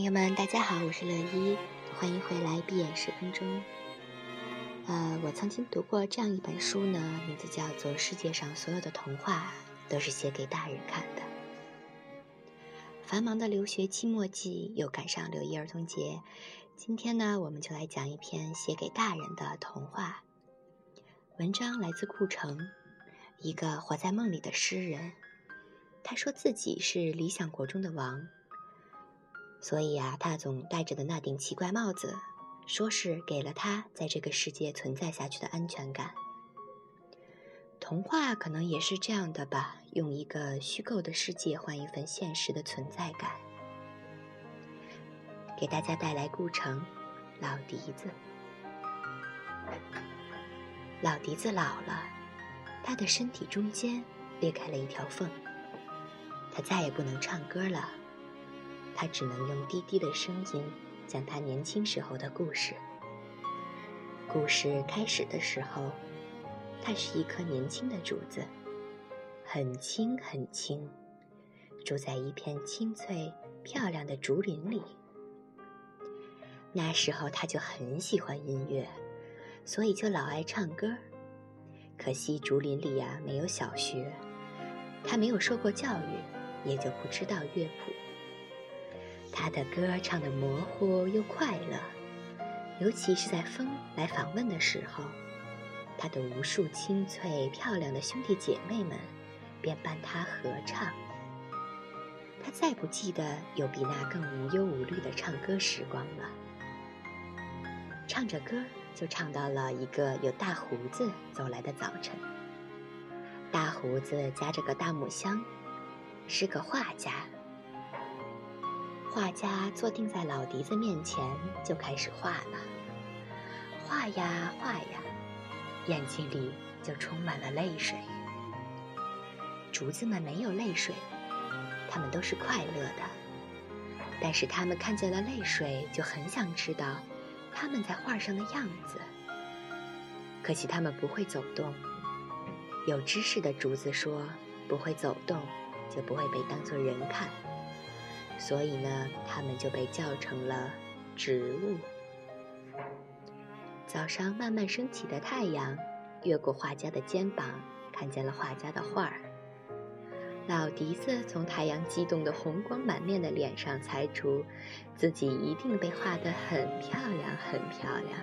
朋友们，大家好，我是乐一，欢迎回来闭眼十分钟。呃，我曾经读过这样一本书呢，名字叫做《世界上所有的童话都是写给大人看的》。繁忙的留学期末季又赶上六一儿童节，今天呢，我们就来讲一篇写给大人的童话。文章来自顾城，一个活在梦里的诗人。他说自己是理想国中的王。所以啊，他总戴着的那顶奇怪帽子，说是给了他在这个世界存在下去的安全感。童话可能也是这样的吧，用一个虚构的世界换一份现实的存在感。给大家带来顾城，老笛子。老笛子老了，他的身体中间裂开了一条缝，他再也不能唱歌了。他只能用低低的声音讲他年轻时候的故事。故事开始的时候，他是一棵年轻的竹子，很轻很轻，住在一片青翠漂亮的竹林里。那时候他就很喜欢音乐，所以就老爱唱歌。可惜竹林里呀没有小学，他没有受过教育，也就不知道乐谱。他的歌唱得模糊又快乐，尤其是在风来访问的时候，他的无数清脆漂亮的兄弟姐妹们便伴他合唱。他再不记得有比那更无忧无虑的唱歌时光了。唱着歌，就唱到了一个有大胡子走来的早晨。大胡子夹着个大木箱，是个画家。画家坐定在老笛子面前，就开始画了。画呀画呀，眼睛里就充满了泪水。竹子们没有泪水，他们都是快乐的。但是他们看见了泪水，就很想知道他们在画上的样子。可惜他们不会走动。有知识的竹子说：“不会走动，就不会被当作人看。”所以呢，他们就被叫成了植物。早上慢慢升起的太阳，越过画家的肩膀，看见了画家的画儿。老笛子从太阳激动的红光满面的脸上猜出，自己一定被画得很漂亮，很漂亮。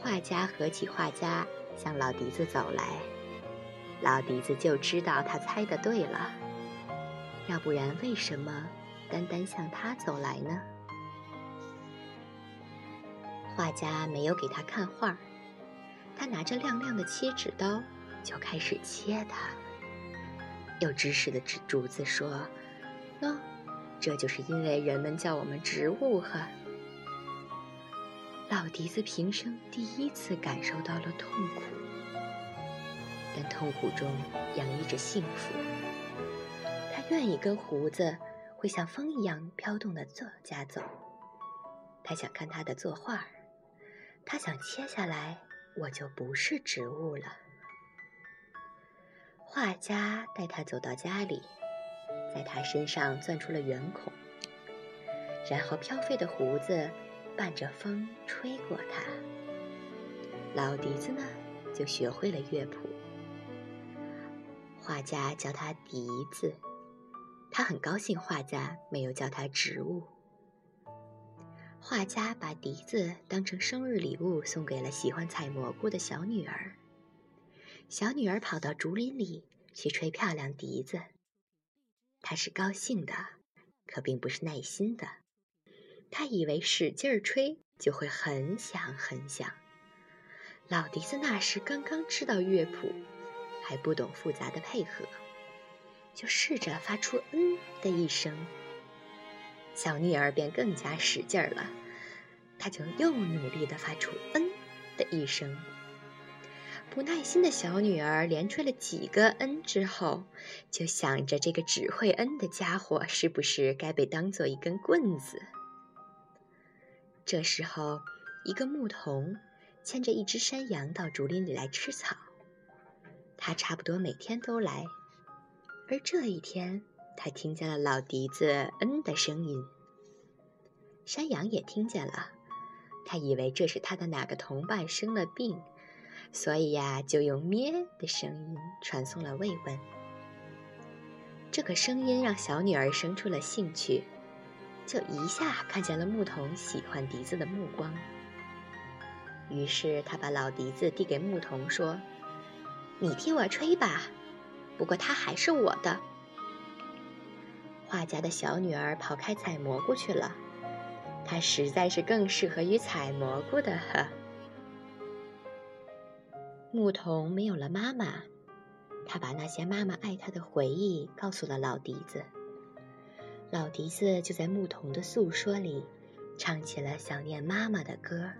画家合起画家向老笛子走来，老笛子就知道他猜的对了。要不然，为什么单单向他走来呢？画家没有给他看画，他拿着亮亮的切纸刀就开始切它。有知识的竹竹子说：“喏，这就是因为人们叫我们植物呵。”老笛子平生第一次感受到了痛苦，但痛苦中洋溢着幸福。愿意跟胡子会像风一样飘动的作家走，他想看他的作画，他想切下来，我就不是植物了。画家带他走到家里，在他身上钻出了圆孔，然后飘飞的胡子伴着风吹过他。老笛子呢，就学会了乐谱。画家叫他笛子。他很高兴，画家没有叫他植物。画家把笛子当成生日礼物送给了喜欢采蘑菇的小女儿。小女儿跑到竹林里去吹漂亮笛子。她是高兴的，可并不是耐心的。她以为使劲儿吹就会很响很响。老笛子那时刚刚知道乐谱，还不懂复杂的配合。就试着发出“嗯”的一声，小女儿便更加使劲儿了，她就又努力地发出“嗯”的一声。不耐心的小女儿连吹了几个“嗯”之后，就想着这个只会“嗯”的家伙是不是该被当做一根棍子？这时候，一个牧童牵着一只山羊到竹林里来吃草，他差不多每天都来。而这一天，他听见了老笛子“嗯”的声音，山羊也听见了，他以为这是他的哪个同伴生了病，所以呀，就用咩的声音传送了慰问。这个声音让小女儿生出了兴趣，就一下看见了牧童喜欢笛子的目光。于是他把老笛子递给牧童，说：“你替我吹吧，不过它还是我的。”画家的小女儿跑开采蘑菇去了，她实在是更适合于采蘑菇的呵。牧童没有了妈妈。他把那些妈妈爱他的回忆告诉了老笛子，老笛子就在牧童的诉说里，唱起了想念妈妈的歌。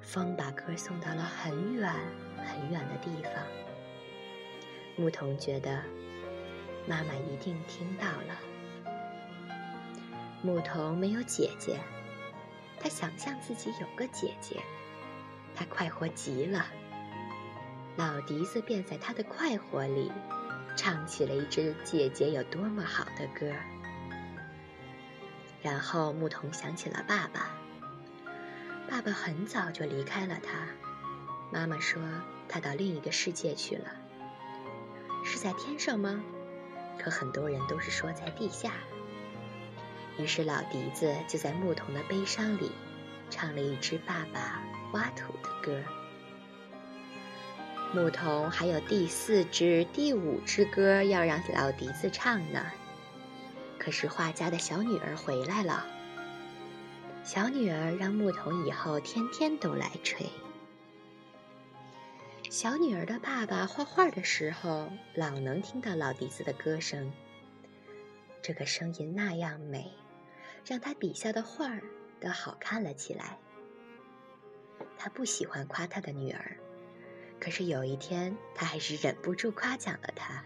风把歌送到了很远很远的地方。牧童觉得，妈妈一定听到了。牧童没有姐姐，他想象自己有个姐姐，他快活极了。老笛子便在他的快活里，唱起了一支姐姐有多么好的歌。然后牧童想起了爸爸，爸爸很早就离开了他。妈妈说他到另一个世界去了，是在天上吗？可很多人都是说在地下。于是老笛子就在牧童的悲伤里，唱了一支爸爸挖土的歌。牧童还有第四支、第五支歌要让老笛子唱呢，可是画家的小女儿回来了。小女儿让牧童以后天天都来吹。小女儿的爸爸画画的时候，老能听到老笛子的歌声。这个声音那样美，让他笔下的画儿都好看了起来。他不喜欢夸他的女儿。可是有一天，他还是忍不住夸奖了她。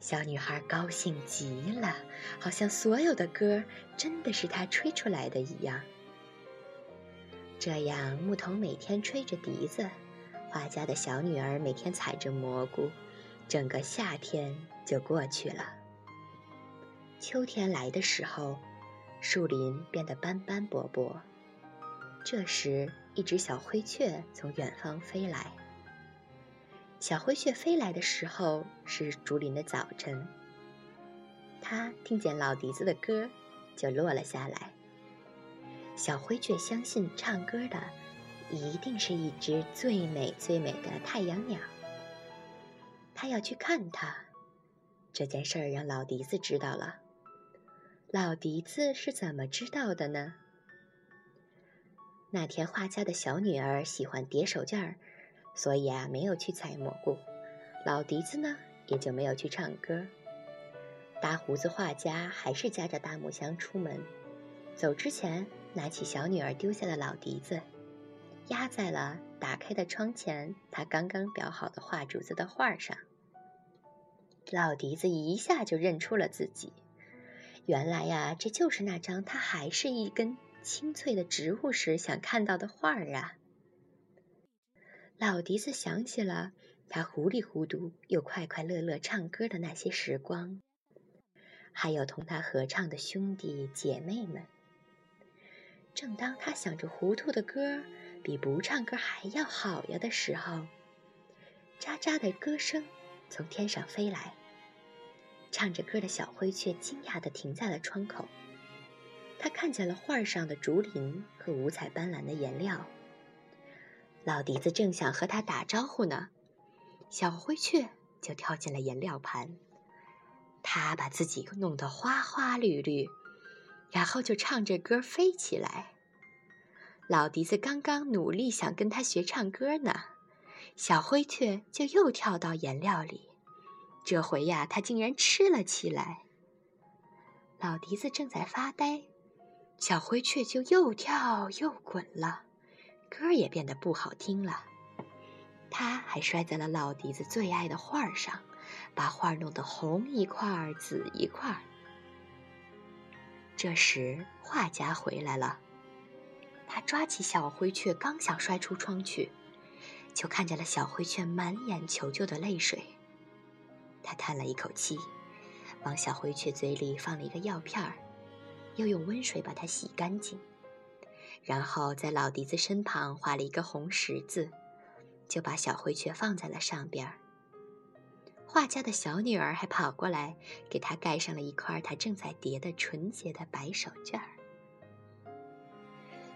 小女孩高兴极了，好像所有的歌真的是她吹出来的一样。这样，牧童每天吹着笛子，画家的小女儿每天采着蘑菇，整个夏天就过去了。秋天来的时候，树林变得斑斑驳驳。这时，一只小灰雀从远方飞来。小灰雀飞来的时候是竹林的早晨。它听见老笛子的歌，就落了下来。小灰雀相信唱歌的一定是一只最美最美的太阳鸟。他要去看它。这件事儿让老笛子知道了。老笛子是怎么知道的呢？那天画家的小女儿喜欢叠手绢儿。所以啊，没有去采蘑菇，老笛子呢也就没有去唱歌。大胡子画家还是夹着大木箱出门，走之前拿起小女儿丢下的老笛子，压在了打开的窗前他刚刚裱好的画竹子的画上。老笛子一下就认出了自己，原来呀，这就是那张他还是一根青翠的植物时想看到的画儿啊。老笛子想起了他糊里糊涂又快快乐乐唱歌的那些时光，还有同他合唱的兄弟姐妹们。正当他想着糊涂的歌比不唱歌还要好呀的时候，喳喳的歌声从天上飞来。唱着歌的小灰雀惊讶地停在了窗口，他看见了画上的竹林和五彩斑斓的颜料。老笛子正想和他打招呼呢，小灰雀就跳进了颜料盘，它把自己弄得花花绿绿，然后就唱着歌飞起来。老笛子刚刚努力想跟他学唱歌呢，小灰雀就又跳到颜料里，这回呀，它竟然吃了起来。老笛子正在发呆，小灰雀就又跳又滚了。歌也变得不好听了，他还摔在了老笛子最爱的画上，把画弄得红一块儿紫一块儿。这时画家回来了，他抓起小灰雀，刚想摔出窗去，就看见了小灰雀满眼求救的泪水。他叹了一口气，往小灰雀嘴里放了一个药片儿，又用温水把它洗干净，然后在老笛子身旁画了一个红十字，就把小灰雀放在了上边儿。画家的小女儿还跑过来给他盖上了一块他正在叠的纯洁的白手绢儿。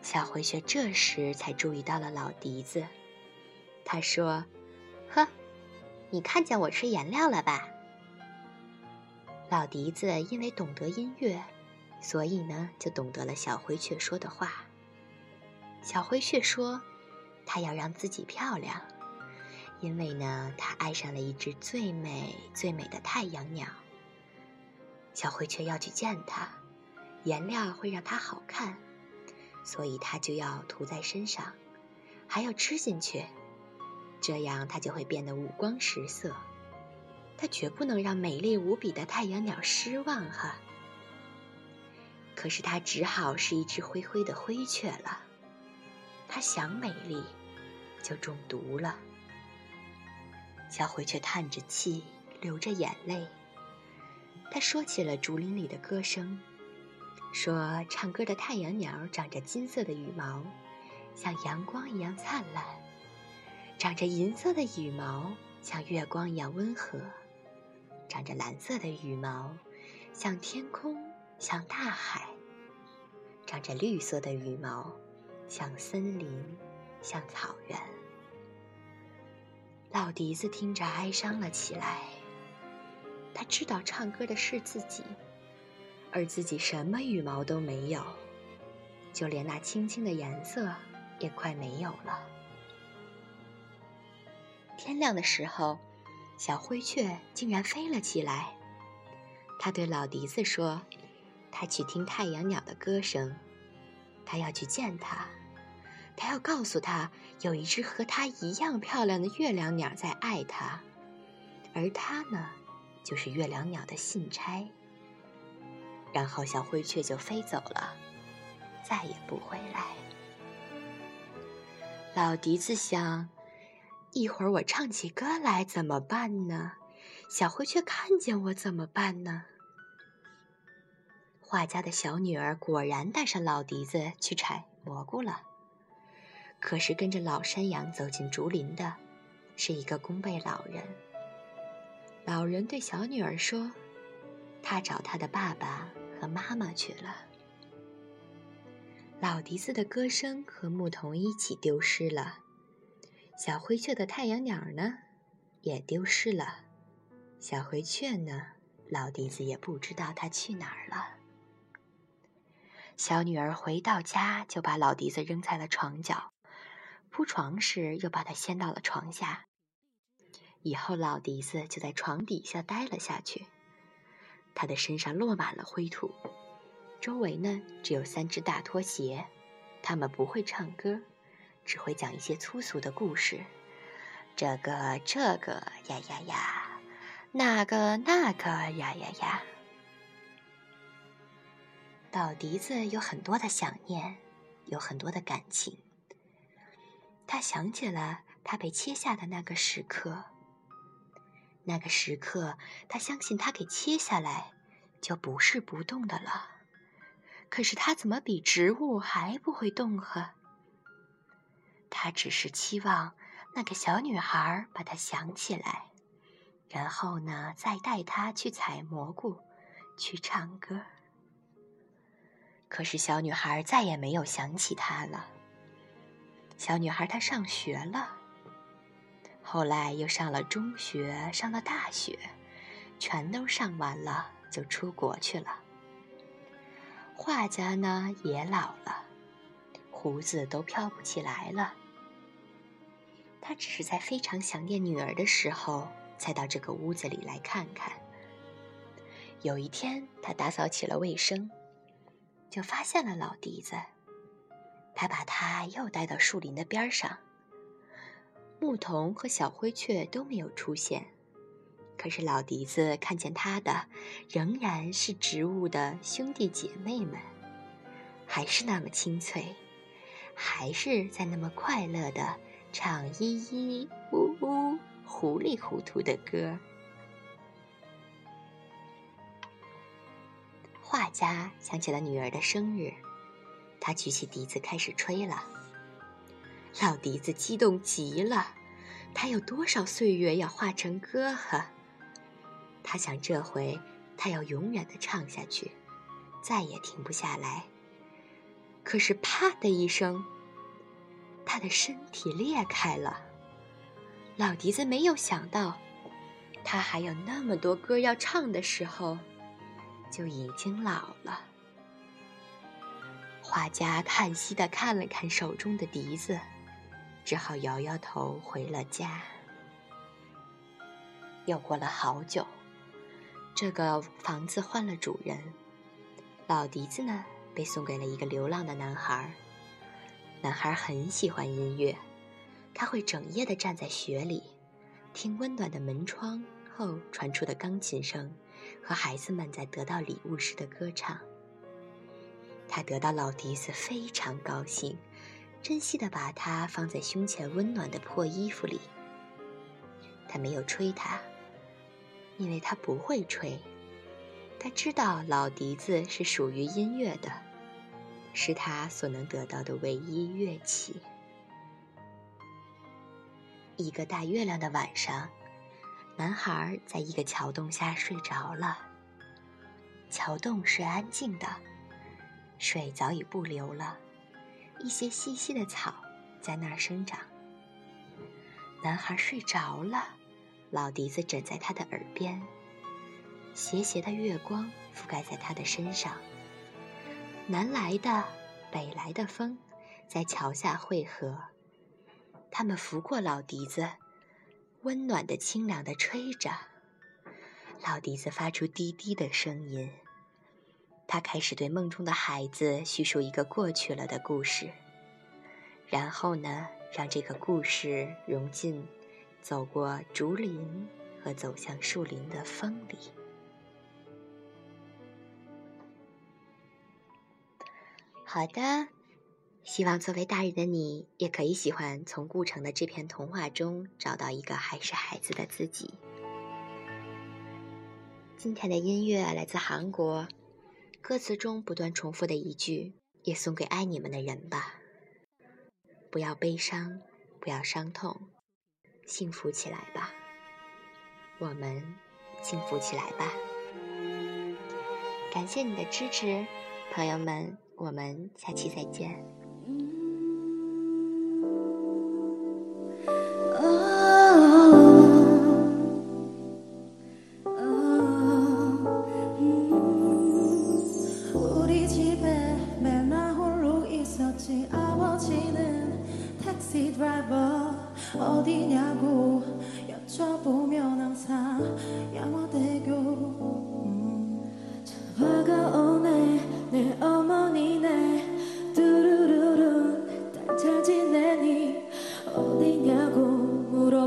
小灰雀这时才注意到了老笛子，他说：“呵，你看见我吃颜料了吧？”老笛子因为懂得音乐，所以呢就懂得了小灰雀说的话。小灰雀说：“它要让自己漂亮。”因为呢，它爱上了一只最美最美的太阳鸟。小灰雀要去见它，颜料会让它好看，所以它就要涂在身上，还要吃进去，这样它就会变得五光十色。它绝不能让美丽无比的太阳鸟失望哈。可是它只好是一只灰灰的灰雀了。它想美丽，就中毒了。小灰雀叹着气，流着眼泪。他说起了竹林里的歌声，说唱歌的太阳鸟长着金色的羽毛，像阳光一样灿烂；长着银色的羽毛，像月光一样温和；长着蓝色的羽毛，像天空，像大海；长着绿色的羽毛，像森林，像草原。老笛子听着哀伤了起来。他知道唱歌的是自己，而自己什么羽毛都没有，就连那青青的颜色也快没有了。天亮的时候，小灰雀竟然飞了起来。它对老笛子说：“他去听太阳鸟的歌声，他要去见它。”他要告诉他，有一只和他一样漂亮的月亮鸟在爱他，而他呢，就是月亮鸟的信差。然后小灰雀就飞走了，再也不回来。老笛子想，一会儿我唱起歌来怎么办呢？小灰雀看见我怎么办呢？画家的小女儿果然带上老笛子去采蘑菇了。可是跟着老山羊走进竹林的，是一个弓背老人。老人对小女儿说：“他找他的爸爸和妈妈去了。”老笛子的歌声和牧童一起丢失了，小灰雀的太阳鸟呢，也丢失了。小灰雀呢，老笛子也不知道它去哪儿了。小女儿回到家，就把老笛子扔在了床角。铺床时，又把它掀到了床下。以后，老笛子就在床底下待了下去。他的身上落满了灰土，周围呢只有三只大拖鞋，他们不会唱歌，只会讲一些粗俗的故事。这个这个呀呀呀，那个那个呀呀呀。老笛子有很多的想念，有很多的感情。他想起了他被切下的那个时刻。那个时刻，他相信他给切下来，就不是不动的了。可是他怎么比植物还不会动呵？他只是期望那个小女孩把他想起来，然后呢，再带他去采蘑菇，去唱歌。可是小女孩再也没有想起他了。小女孩她上学了，后来又上了中学，上了大学，全都上完了就出国去了。画家呢也老了，胡子都飘不起来了。他只是在非常想念女儿的时候，才到这个屋子里来看看。有一天，他打扫起了卫生，就发现了老笛子。他把它又带到树林的边上。牧童和小灰雀都没有出现，可是老笛子看见他的，仍然是植物的兄弟姐妹们，还是那么清脆，还是在那么快乐的唱咿咿呜呜、糊里糊涂的歌。画家想起了女儿的生日，他举起笛子开始吹了。老笛子激动极了，他有多少岁月要化成歌呵？他想这回他要永远的唱下去，再也停不下来。可是啪的一声，他的身体裂开了。老笛子没有想到，他还有那么多歌要唱的时候，就已经老了。画家叹息的看了看手中的笛子，只好摇摇头回了家。又过了好久，这个房子换了主人，老笛子呢？被送给了一个流浪的男孩。男孩很喜欢音乐，他会整夜的站在雪里，听温暖的门窗后传出的钢琴声和孩子们在得到礼物时的歌唱。他得到老笛子非常高兴，珍惜的把它放在胸前温暖的破衣服里。他没有吹它，因为他不会吹。他知道老笛子是属于音乐的。是他所能得到的唯一乐器。一个大月亮的晚上，男孩在一个桥洞下睡着了。桥洞是安静的，水早已不流了，一些细细的草在那儿生长。男孩睡着了，老笛子枕在他的耳边，斜斜的月光覆盖在他的身上。南来的、北来的风，在桥下汇合。他们拂过老笛子，温暖的、清凉的吹着。老笛子发出低低的声音。他开始对梦中的孩子叙述一个过去了的故事，然后呢，让这个故事融进走过竹林和走向树林的风里。好的，希望作为大人的你也可以喜欢从顾城的这篇童话中找到一个还是孩子的自己。今天的音乐来自韩国，歌词中不断重复的一句：“也送给爱你们的人吧，不要悲伤，不要伤痛，幸福起来吧，我们幸福起来吧。”感谢你的支持，朋友们。我们下期再见。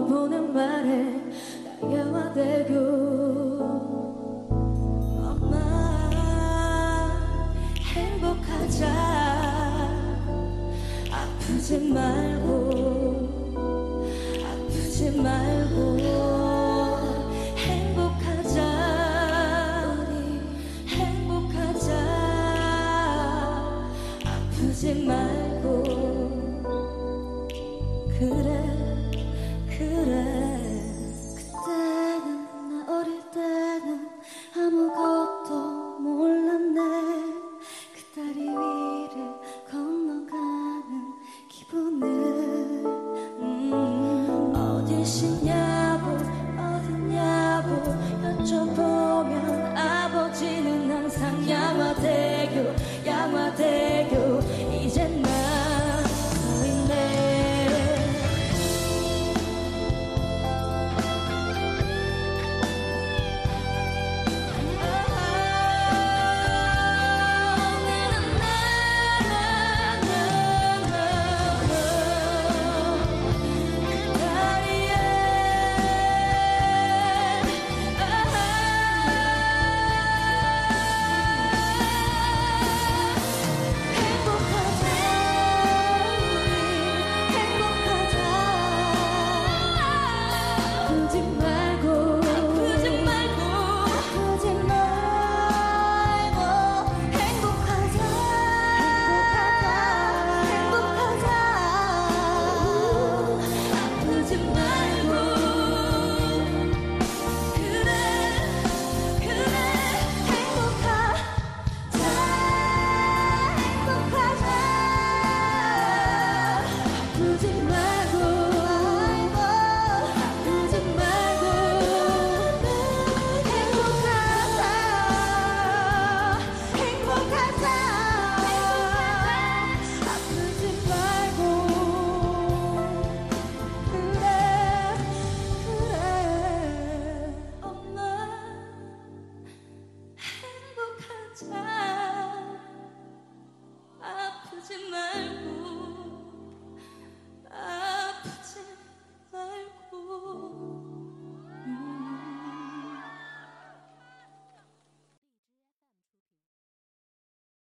물어보는 말에 날개와 대교. 엄마 행복하자. 아프지 말 心呀。